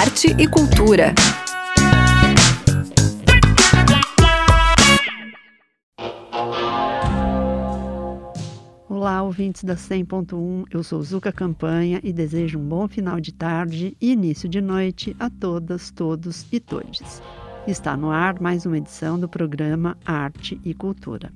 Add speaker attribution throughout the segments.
Speaker 1: arte e cultura.
Speaker 2: Olá, ouvintes da 100.1. Eu sou Zuka Campanha e desejo um bom final de tarde e início de noite a todas, todos e todes. Está no ar mais uma edição do programa Arte e Cultura.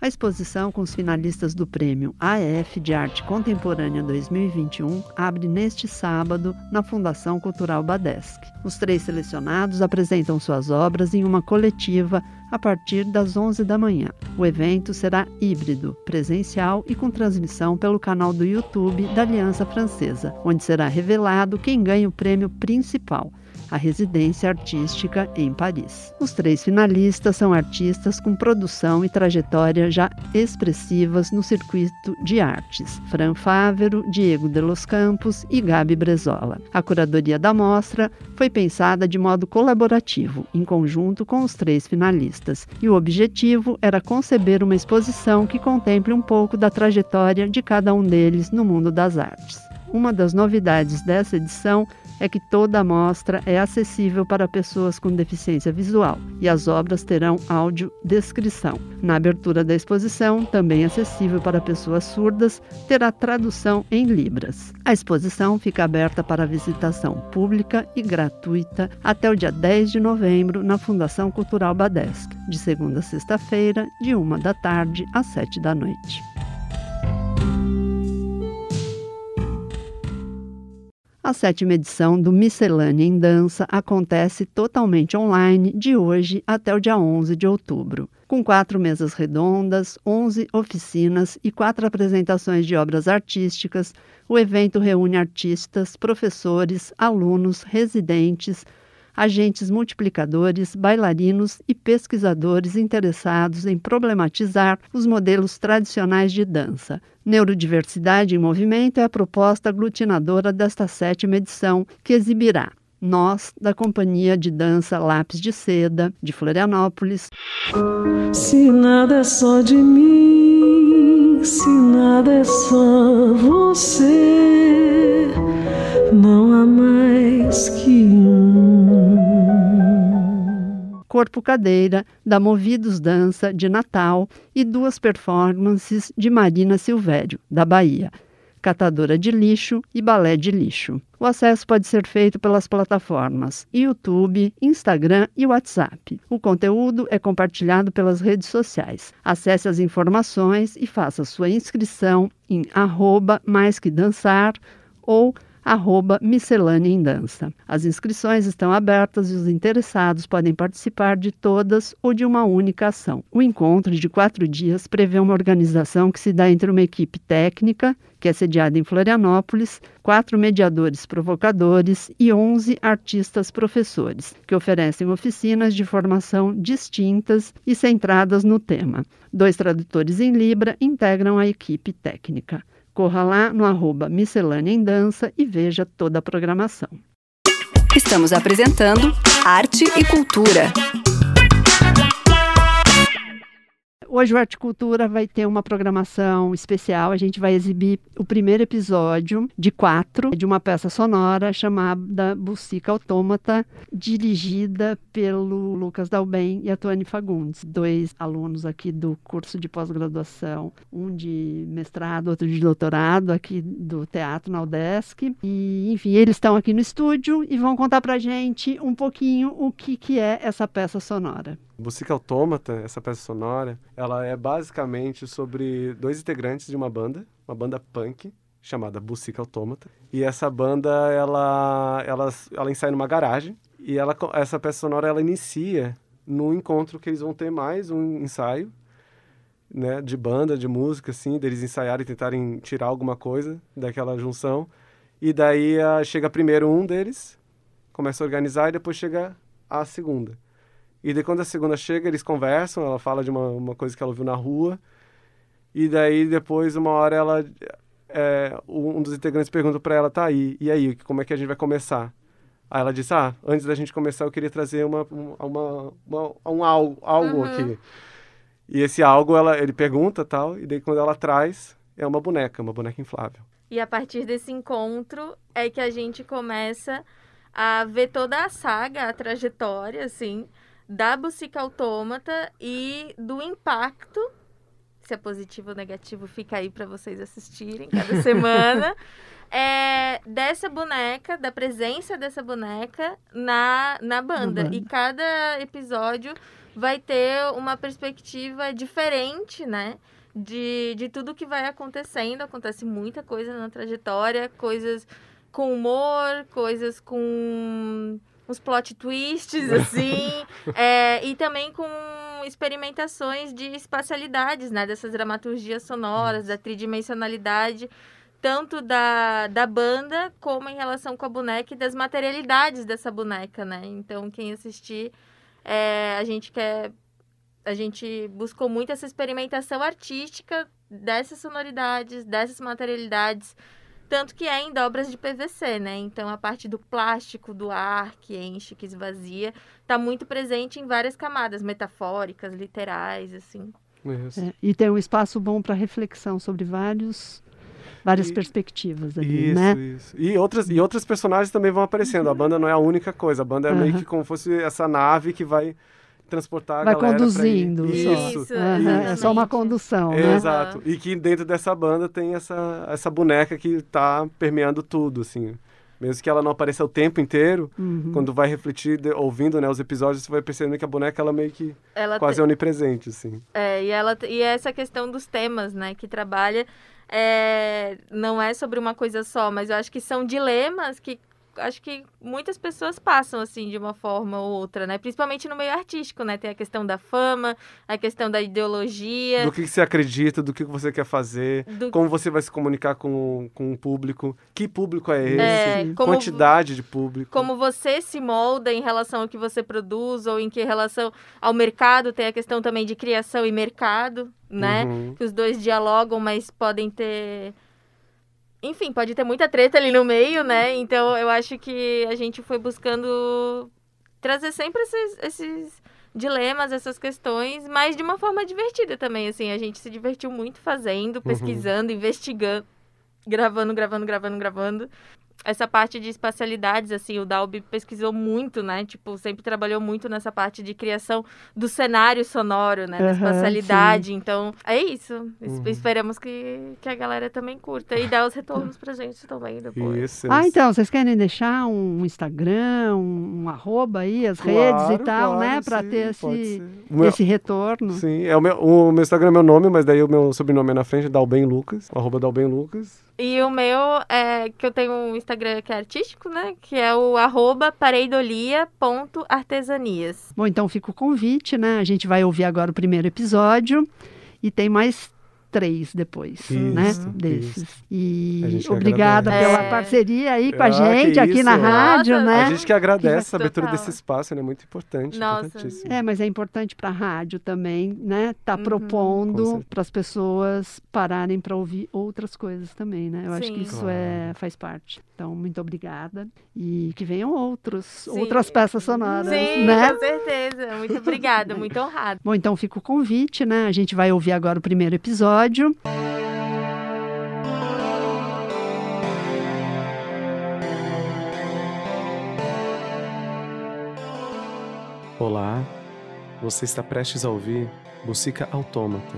Speaker 2: A exposição com os finalistas do Prêmio AF de Arte Contemporânea 2021 abre neste sábado na Fundação Cultural Badesc. Os três selecionados apresentam suas obras em uma coletiva a partir das 11 da manhã. O evento será híbrido, presencial e com transmissão pelo canal do YouTube da Aliança Francesa, onde será revelado quem ganha o prêmio principal a residência artística em Paris. Os três finalistas são artistas com produção e trajetória já expressivas no circuito de artes: Fran Fávero, Diego de los Campos e Gabi Brezola. A curadoria da mostra foi pensada de modo colaborativo, em conjunto com os três finalistas, e o objetivo era conceber uma exposição que contemple um pouco da trajetória de cada um deles no mundo das artes. Uma das novidades dessa edição é que toda a mostra é acessível para pessoas com deficiência visual e as obras terão áudio descrição. Na abertura da exposição, também acessível para pessoas surdas, terá tradução em Libras. A exposição fica aberta para visitação pública e gratuita até o dia 10 de novembro na Fundação Cultural Badesc, de segunda a sexta-feira, de uma da tarde às sete da noite. A sétima edição do Miscelânea em Dança acontece totalmente online de hoje até o dia 11 de outubro. Com quatro mesas redondas, 11 oficinas e quatro apresentações de obras artísticas, o evento reúne artistas, professores, alunos, residentes, agentes multiplicadores, bailarinos e pesquisadores interessados em problematizar os modelos tradicionais de dança. Neurodiversidade em Movimento é a proposta aglutinadora desta sétima edição, que exibirá nós, da Companhia de Dança Lápis de Seda, de Florianópolis.
Speaker 3: Se nada é só de mim, se nada é só você, não há mais que um.
Speaker 2: Corpo Cadeira, da Movidos Dança, de Natal, e duas performances de Marina Silvério, da Bahia, Catadora de Lixo e Balé de Lixo. O acesso pode ser feito pelas plataformas YouTube, Instagram e WhatsApp. O conteúdo é compartilhado pelas redes sociais. Acesse as informações e faça sua inscrição em arroba mais que dançar ou Miscelânea em Dança. As inscrições estão abertas e os interessados podem participar de todas ou de uma única ação. O encontro de quatro dias prevê uma organização que se dá entre uma equipe técnica, que é sediada em Florianópolis, quatro mediadores provocadores e 11 artistas professores, que oferecem oficinas de formação distintas e centradas no tema. Dois tradutores em Libra integram a equipe técnica. Corra lá no arroba Miscelânea em Dança e veja toda a programação.
Speaker 1: Estamos apresentando Arte e Cultura.
Speaker 2: Hoje o Arte Cultura vai ter uma programação especial. A gente vai exibir o primeiro episódio de quatro de uma peça sonora chamada Bucica Autômata, dirigida pelo Lucas Dalben e a Tuane Fagundes, dois alunos aqui do curso de pós-graduação, um de mestrado, outro de doutorado aqui do Teatro na UDESC. E, enfim, eles estão aqui no estúdio e vão contar pra gente um pouquinho o que, que é essa peça sonora.
Speaker 4: Bucica Autômata, essa peça sonora, ela é basicamente sobre dois integrantes de uma banda, uma banda punk, chamada Bucica Autômata. E essa banda, ela, ela, ela ensaia numa garagem, e ela, essa peça sonora, ela inicia no encontro que eles vão ter mais um ensaio, né, de banda, de música, assim, deles ensaiarem e tentarem tirar alguma coisa daquela junção. E daí chega primeiro um deles, começa a organizar, e depois chega a segunda. E daí quando a segunda chega, eles conversam, ela fala de uma, uma coisa que ela viu na rua. E daí depois, uma hora, ela... É, um dos integrantes pergunta para ela, tá aí, e aí, como é que a gente vai começar? Aí ela disse, ah, antes da gente começar eu queria trazer uma, uma, uma um algo, algo uhum. aqui. E esse algo, ela, ele pergunta tal, e daí quando ela traz, é uma boneca, uma boneca inflável.
Speaker 5: E a partir desse encontro é que a gente começa a ver toda a saga, a trajetória, assim, da Bucica Autômata e do impacto, se é positivo ou negativo, fica aí para vocês assistirem cada semana, é, dessa boneca, da presença dessa boneca na, na banda.
Speaker 2: banda.
Speaker 5: E cada episódio vai ter uma perspectiva diferente, né? De, de tudo que vai acontecendo. Acontece muita coisa na trajetória, coisas com humor, coisas com uns plot twists, assim, é, e também com experimentações de espacialidades, né? Dessas dramaturgias sonoras, da tridimensionalidade, tanto da, da banda como em relação com a boneca e das materialidades dessa boneca, né? Então, quem assistir, é, a gente quer... A gente buscou muito essa experimentação artística dessas sonoridades, dessas materialidades, tanto que é em dobras de PVC, né? Então a parte do plástico, do ar que enche, que esvazia, tá muito presente em várias camadas metafóricas, literais, assim.
Speaker 4: Isso.
Speaker 2: É, e tem um espaço bom para reflexão sobre vários, várias
Speaker 4: E-
Speaker 2: perspectivas ali,
Speaker 4: Isso,
Speaker 2: né?
Speaker 4: isso. E outras, e outros personagens também vão aparecendo. A banda não é a única coisa. A banda é meio
Speaker 2: Aham.
Speaker 4: que como fosse essa nave que vai transportar a
Speaker 2: Vai
Speaker 4: galera pra ir-
Speaker 2: conduzindo.
Speaker 4: Isso.
Speaker 5: Isso,
Speaker 2: Aham, é só uma condução,
Speaker 4: É,
Speaker 2: né?
Speaker 4: Exato. E que dentro dessa banda tem essa, essa boneca que tá permeando tudo, assim. Mesmo que ela não apareça o tempo inteiro,
Speaker 2: Uhum.
Speaker 4: quando vai refletir, de- ouvindo né, os episódios, você vai percebendo que a boneca ela meio que
Speaker 5: Ela
Speaker 4: quase
Speaker 5: te-
Speaker 4: onipresente, assim.
Speaker 5: É, e, ela, e essa questão dos temas, né, que trabalha, é, não é sobre uma coisa só, mas eu acho que são dilemas que acho que muitas pessoas passam, assim, de uma forma ou outra, né? Principalmente no meio artístico, né? Tem a questão da fama, a questão da ideologia,
Speaker 4: Do que, que você acredita, do que que você quer fazer,
Speaker 5: do,
Speaker 4: como você vai se comunicar com, com o público, que público é esse,
Speaker 5: é, como,
Speaker 4: quantidade de público.
Speaker 5: como você se molda em relação ao que você produz ou em que relação ao mercado. Tem a questão também de criação e mercado, né?
Speaker 4: Uhum.
Speaker 5: que os dois dialogam, mas podem ter. Enfim, pode ter muita treta ali no meio, né? Então eu acho que a gente foi buscando trazer sempre esses, esses dilemas, essas questões, mas de uma forma divertida também, assim. A gente se divertiu muito fazendo, pesquisando, investigando, gravando, gravando, gravando, gravando. Essa parte de espacialidades, assim, o Dalby pesquisou muito, né? Tipo, sempre trabalhou muito nessa parte de criação do cenário sonoro, né? Da
Speaker 2: Aham,
Speaker 5: espacialidade. Então, é isso. Es-
Speaker 4: Uhum.
Speaker 5: Esperamos que, que a galera também curta e dá os retornos pra gente também depois.
Speaker 4: Isso.
Speaker 2: Ah,
Speaker 4: isso.
Speaker 2: então, vocês querem deixar um Instagram, um, um arroba aí, as redes e
Speaker 4: Claro,
Speaker 2: tal, né?
Speaker 4: claro,
Speaker 2: Para
Speaker 4: sim,
Speaker 2: ter esse,
Speaker 4: meu-
Speaker 2: esse retorno.
Speaker 4: Sim, é o meu, o meu Instagram é meu nome, mas daí o meu sobrenome é na frente, Dalben Lucas, arroba Dalben Lucas.
Speaker 5: E o meu é que eu tenho um Instagram que é artístico, né? Que é o arroba pareidolia.artesanias.
Speaker 2: Bom, então fica o convite, né? A gente vai ouvir agora o primeiro episódio e tem mais três depois, né?
Speaker 4: Isso,
Speaker 2: Desses.
Speaker 4: isso.
Speaker 2: E
Speaker 4: A gente
Speaker 2: obrigada
Speaker 5: agradece.
Speaker 2: pela
Speaker 5: É.
Speaker 2: parceria aí com
Speaker 4: Ah,
Speaker 2: a gente
Speaker 4: que
Speaker 2: aqui na rádio,
Speaker 5: Nossa,
Speaker 2: né?
Speaker 4: A gente que agradece essa
Speaker 5: Total.
Speaker 4: abertura desse espaço, né? Muito importante,
Speaker 5: Nossa.
Speaker 4: importantíssimo.
Speaker 2: É, mas é importante para a rádio também, né? Tá
Speaker 5: Uhum.
Speaker 2: Propondo para as pessoas pararem para ouvir outras coisas também, né? Eu acho que
Speaker 5: Sim.
Speaker 2: isso é, faz parte. Então, muito obrigada e que venham outros,
Speaker 5: Sim.
Speaker 2: outras peças sonoras,
Speaker 5: Sim,
Speaker 2: né?
Speaker 5: com certeza. Muito obrigada, muito honrada.
Speaker 2: Bom, então fica o convite, né? A gente vai ouvir agora o primeiro episódio.
Speaker 6: Olá, você está prestes a ouvir Bucica Autômata,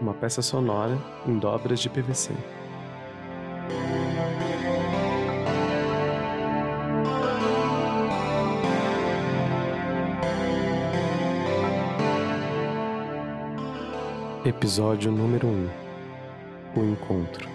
Speaker 6: uma peça sonora em dobras de PVC. Episódio número 1 O Encontro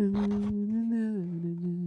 Speaker 6: Mm-hmm.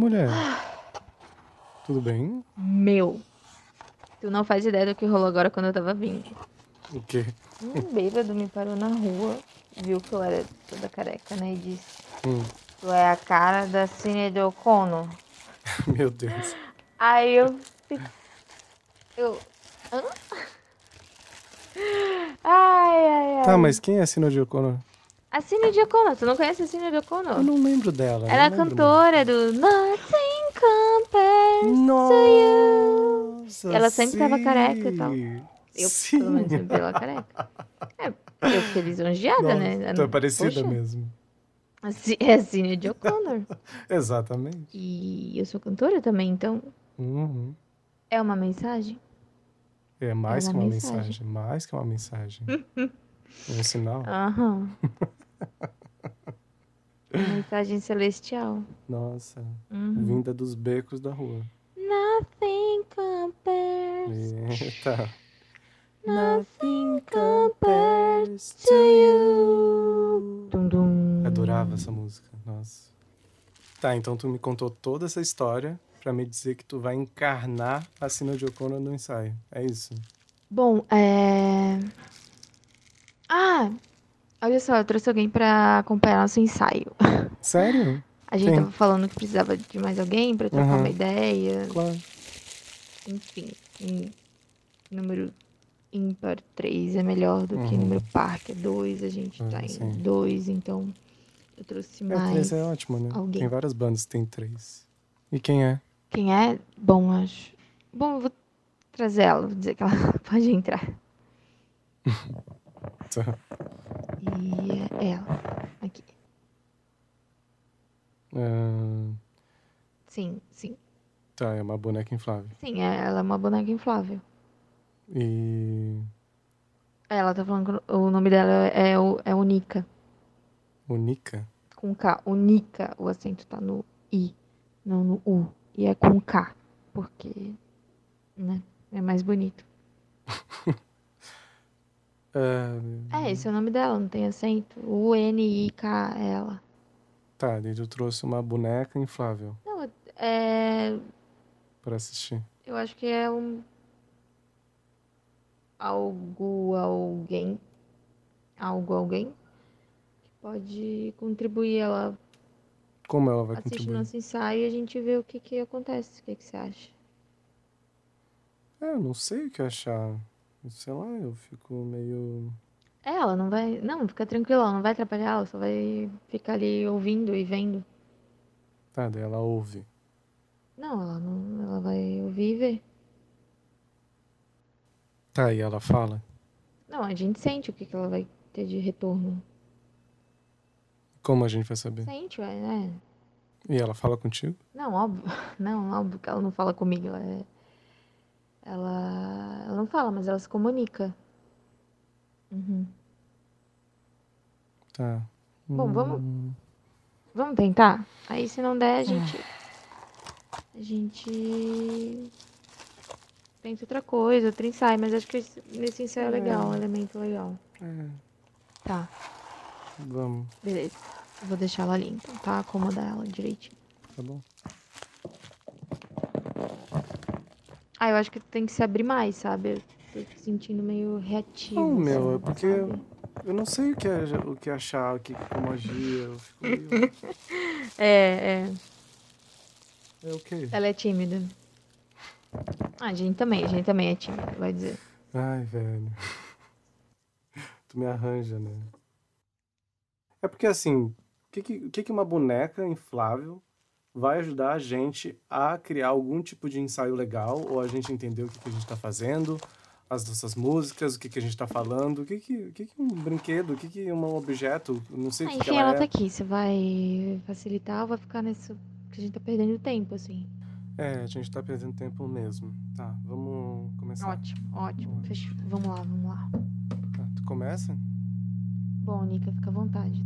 Speaker 6: Mulher? Tudo bem?
Speaker 5: Meu. Tu não faz ideia do que rolou agora quando eu tava vindo.
Speaker 6: O quê?
Speaker 5: Um bêbado me parou na rua, viu que eu era toda careca, né? E disse:
Speaker 6: Hum,
Speaker 5: Tu é a cara da Cine de O'Connor.
Speaker 6: meu Deus.
Speaker 5: Aí eu. Eu. Hã? Ai, ai, ai.
Speaker 6: Tá, mas quem é a Sina de O'Connor?
Speaker 5: A Cine de O'Connor, tu não conhece a Cine de O'Connor?
Speaker 6: Eu não lembro dela.
Speaker 5: Ela é cantora do Nothing Compares
Speaker 6: muito.
Speaker 5: to You.
Speaker 6: Nossa,
Speaker 5: Ela sempre tava
Speaker 6: sim.
Speaker 5: careca e tal. Eu,
Speaker 6: sim.
Speaker 5: pelo menos, sempre ela careca. É, eu fiquei lisonjeada, né?
Speaker 6: Nossa, Tu é parecida
Speaker 5: Poxa,
Speaker 6: mesmo.
Speaker 5: É a Cine de O'Connor.
Speaker 6: Exatamente.
Speaker 5: E eu sou cantora também, então
Speaker 6: Uhum.
Speaker 5: é uma mensagem?
Speaker 6: É mais
Speaker 5: É
Speaker 6: que
Speaker 5: uma mensagem.
Speaker 6: mensagem. Mais que uma mensagem. um sinal.
Speaker 5: Aham. Uma mensagem celestial.
Speaker 6: Nossa.
Speaker 5: Uhum.
Speaker 6: Vinda dos becos da rua.
Speaker 5: Nothing compares
Speaker 6: Eita.
Speaker 5: Nothing compares to you. Dum, dum.
Speaker 6: Adorava essa música. Nossa. Tá, então tu me contou toda essa história pra me dizer que tu vai encarnar a Sina de O'Connor no ensaio. É isso?
Speaker 5: Bom, é. Olha só, eu trouxe alguém pra acompanhar nosso ensaio.
Speaker 6: Sério?
Speaker 5: A gente
Speaker 6: Quem?
Speaker 5: tava falando que precisava de mais alguém pra trocar
Speaker 6: Uhum.
Speaker 5: uma ideia.
Speaker 6: Claro.
Speaker 5: Enfim, em número ímpar 3 é melhor do que
Speaker 6: Uhum.
Speaker 5: número par, que é 2. A gente tá
Speaker 6: Ah,
Speaker 5: em
Speaker 6: sim.
Speaker 5: 2, então eu trouxe
Speaker 6: É,
Speaker 5: mais.
Speaker 6: três é ótimo, né?
Speaker 5: alguém.
Speaker 6: Tem várias bandas que tem três. E quem é?
Speaker 5: Quem é? Bom, acho. Bom, eu vou trazer ela, vou dizer que ela pode entrar.
Speaker 6: Tá.
Speaker 5: E é ela. Aqui.
Speaker 6: Ah,
Speaker 5: Sim, sim.
Speaker 6: tá, é uma boneca inflável.
Speaker 5: Sim, é- ela é uma boneca inflável.
Speaker 6: E.
Speaker 5: Ela tá falando que o nome dela é, o- é Unica.
Speaker 6: Unica?
Speaker 5: Com K. Unica. O acento tá no I, não no U. E é com K. Porque, né? É mais bonito.
Speaker 6: Ah,
Speaker 5: É, esse é o nome dela, não tem acento. U-N-I-K, ela.
Speaker 6: Tá, tu trouxe uma boneca inflável
Speaker 5: Não, é.
Speaker 6: pra assistir.
Speaker 5: Eu acho que é um. Algo, alguém. Algo, alguém. Que pode contribuir. Ela
Speaker 6: Como ela vai
Speaker 5: assiste
Speaker 6: contribuir?
Speaker 5: nosso ensaio e a gente vê o que que acontece. O que que você acha?
Speaker 6: É, eu não sei o que achar. Sei lá, eu fico meio.
Speaker 5: É, ela não vai. Não, fica tranquila, ela não vai atrapalhar, ela só vai ficar ali ouvindo e vendo.
Speaker 6: Tá, daí ela ouve.
Speaker 5: Não, ela não. Ela vai ouvir e ver.
Speaker 6: Tá, e ela fala?
Speaker 5: Não, a gente sente o que que ela vai ter de retorno.
Speaker 6: Como a gente vai saber?
Speaker 5: Sente, ué, né?
Speaker 6: E ela fala contigo?
Speaker 5: Não, óbvio. Não, óbvio que ela não fala comigo. Ela, é... ela... ela não fala, mas ela se comunica. Uhum.
Speaker 6: Tá.
Speaker 5: Bom, vamos-
Speaker 6: Hum,
Speaker 5: Vamos tentar? Aí se não der, a gente. A gente. Tenta outra coisa, outro ensaio, mas acho que esse- nesse ensaio é legal, um elemento legal.
Speaker 6: É,
Speaker 5: Tá,
Speaker 6: vamos,
Speaker 5: beleza. Vou deixar ela ali, então, tá? Acomodar ela direitinho.
Speaker 6: tá bom.
Speaker 5: Ah, eu acho que tem que se abrir mais, sabe? Eu tô sentindo meio reativo.
Speaker 6: Não, meu,
Speaker 5: assim,
Speaker 6: é porque-
Speaker 5: sabe?
Speaker 6: Eu não sei o que, é, o que achar, o que, como agir. Eu fico meio.
Speaker 5: É, é.
Speaker 6: É o quê?
Speaker 5: Ela é tímida. Ah, a gente também, a gente também é tímida, vai dizer.
Speaker 6: Ai, velho. Tu me arranja, né? É porque assim, o que, que que uma boneca inflável vai ajudar a gente a criar algum tipo de ensaio legal, ou a gente entender o que, que a gente tá fazendo, as nossas músicas, o que, que a gente tá falando, o que, que, o que, que um brinquedo, o que, que um objeto, não sei
Speaker 5: Ah,
Speaker 6: o que, que
Speaker 5: enfim,
Speaker 6: ela
Speaker 5: ela
Speaker 6: é.
Speaker 5: tá aqui. Você vai facilitar ou vai ficar nesse
Speaker 7: Porque a gente tá perdendo tempo, assim.
Speaker 6: É, a gente tá perdendo tempo mesmo. Tá, vamos começar.
Speaker 7: Ótimo, ótimo. Fech- Vamos lá, vamos lá.
Speaker 6: Tá, tu começa?
Speaker 7: Bom, Nica, fica à vontade,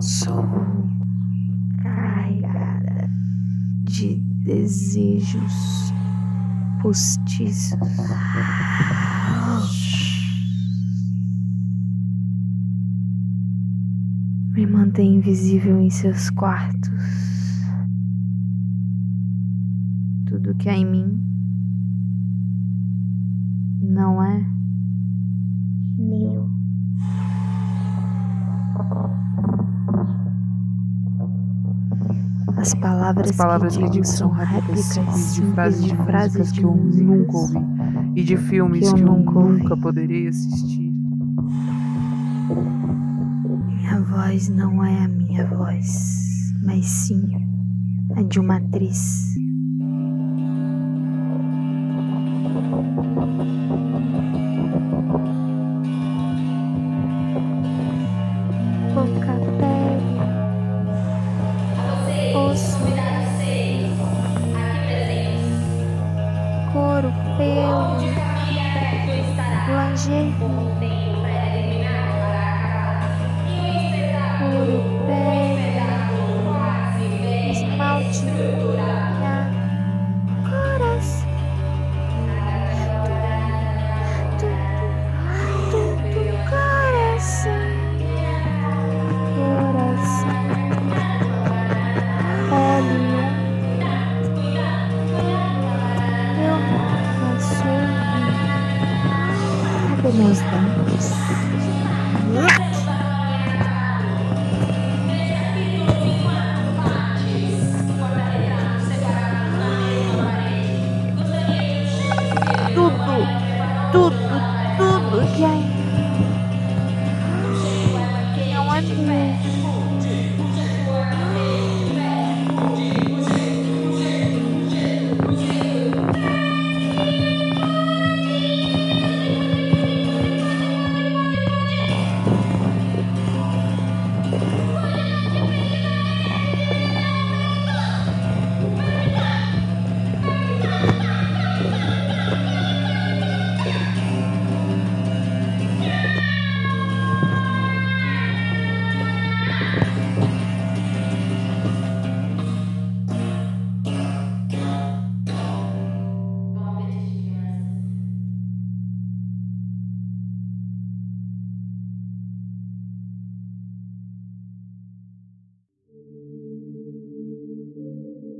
Speaker 5: Sou carregada de desejos postiços. Me mantém invisível em seus quartos. Tudo que há em mim As palavras,
Speaker 8: As palavras
Speaker 5: que
Speaker 8: que
Speaker 5: digo são
Speaker 8: réplicas de frases de
Speaker 5: frases de
Speaker 8: que eu nunca ouvi e de filmes
Speaker 5: que eu
Speaker 8: que eu
Speaker 5: nunca ouvi.
Speaker 8: nunca poderei assistir.
Speaker 5: Minha voz não é a minha voz, mas sim a de uma atriz.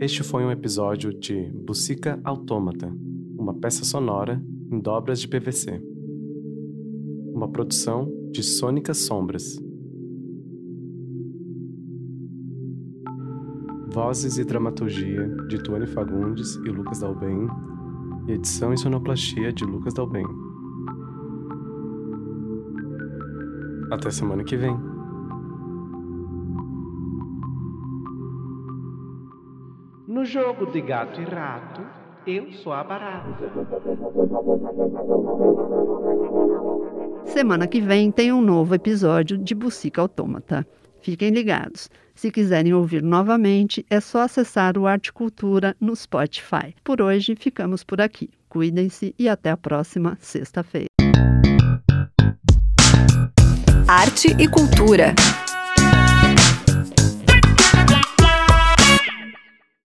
Speaker 6: Este foi um episódio de Bucica Autômata, uma peça sonora em dobras de PVC. Uma produção de Sônica Sombras. Vozes e dramaturgia de Tuane Fagundes e Lucas Dalben, e edição e sonoplastia de Lucas Dalben. Até semana que vem.
Speaker 9: No jogo de gato e rato, eu sou a barata.
Speaker 2: Semana que vem tem um novo episódio de Bucica Autômata. Fiquem ligados. Se quiserem ouvir novamente, é só acessar o Arte Cultura no Spotify. Por hoje, ficamos por aqui. Cuidem-se e até a próxima sexta-feira.
Speaker 1: Arte e cultura.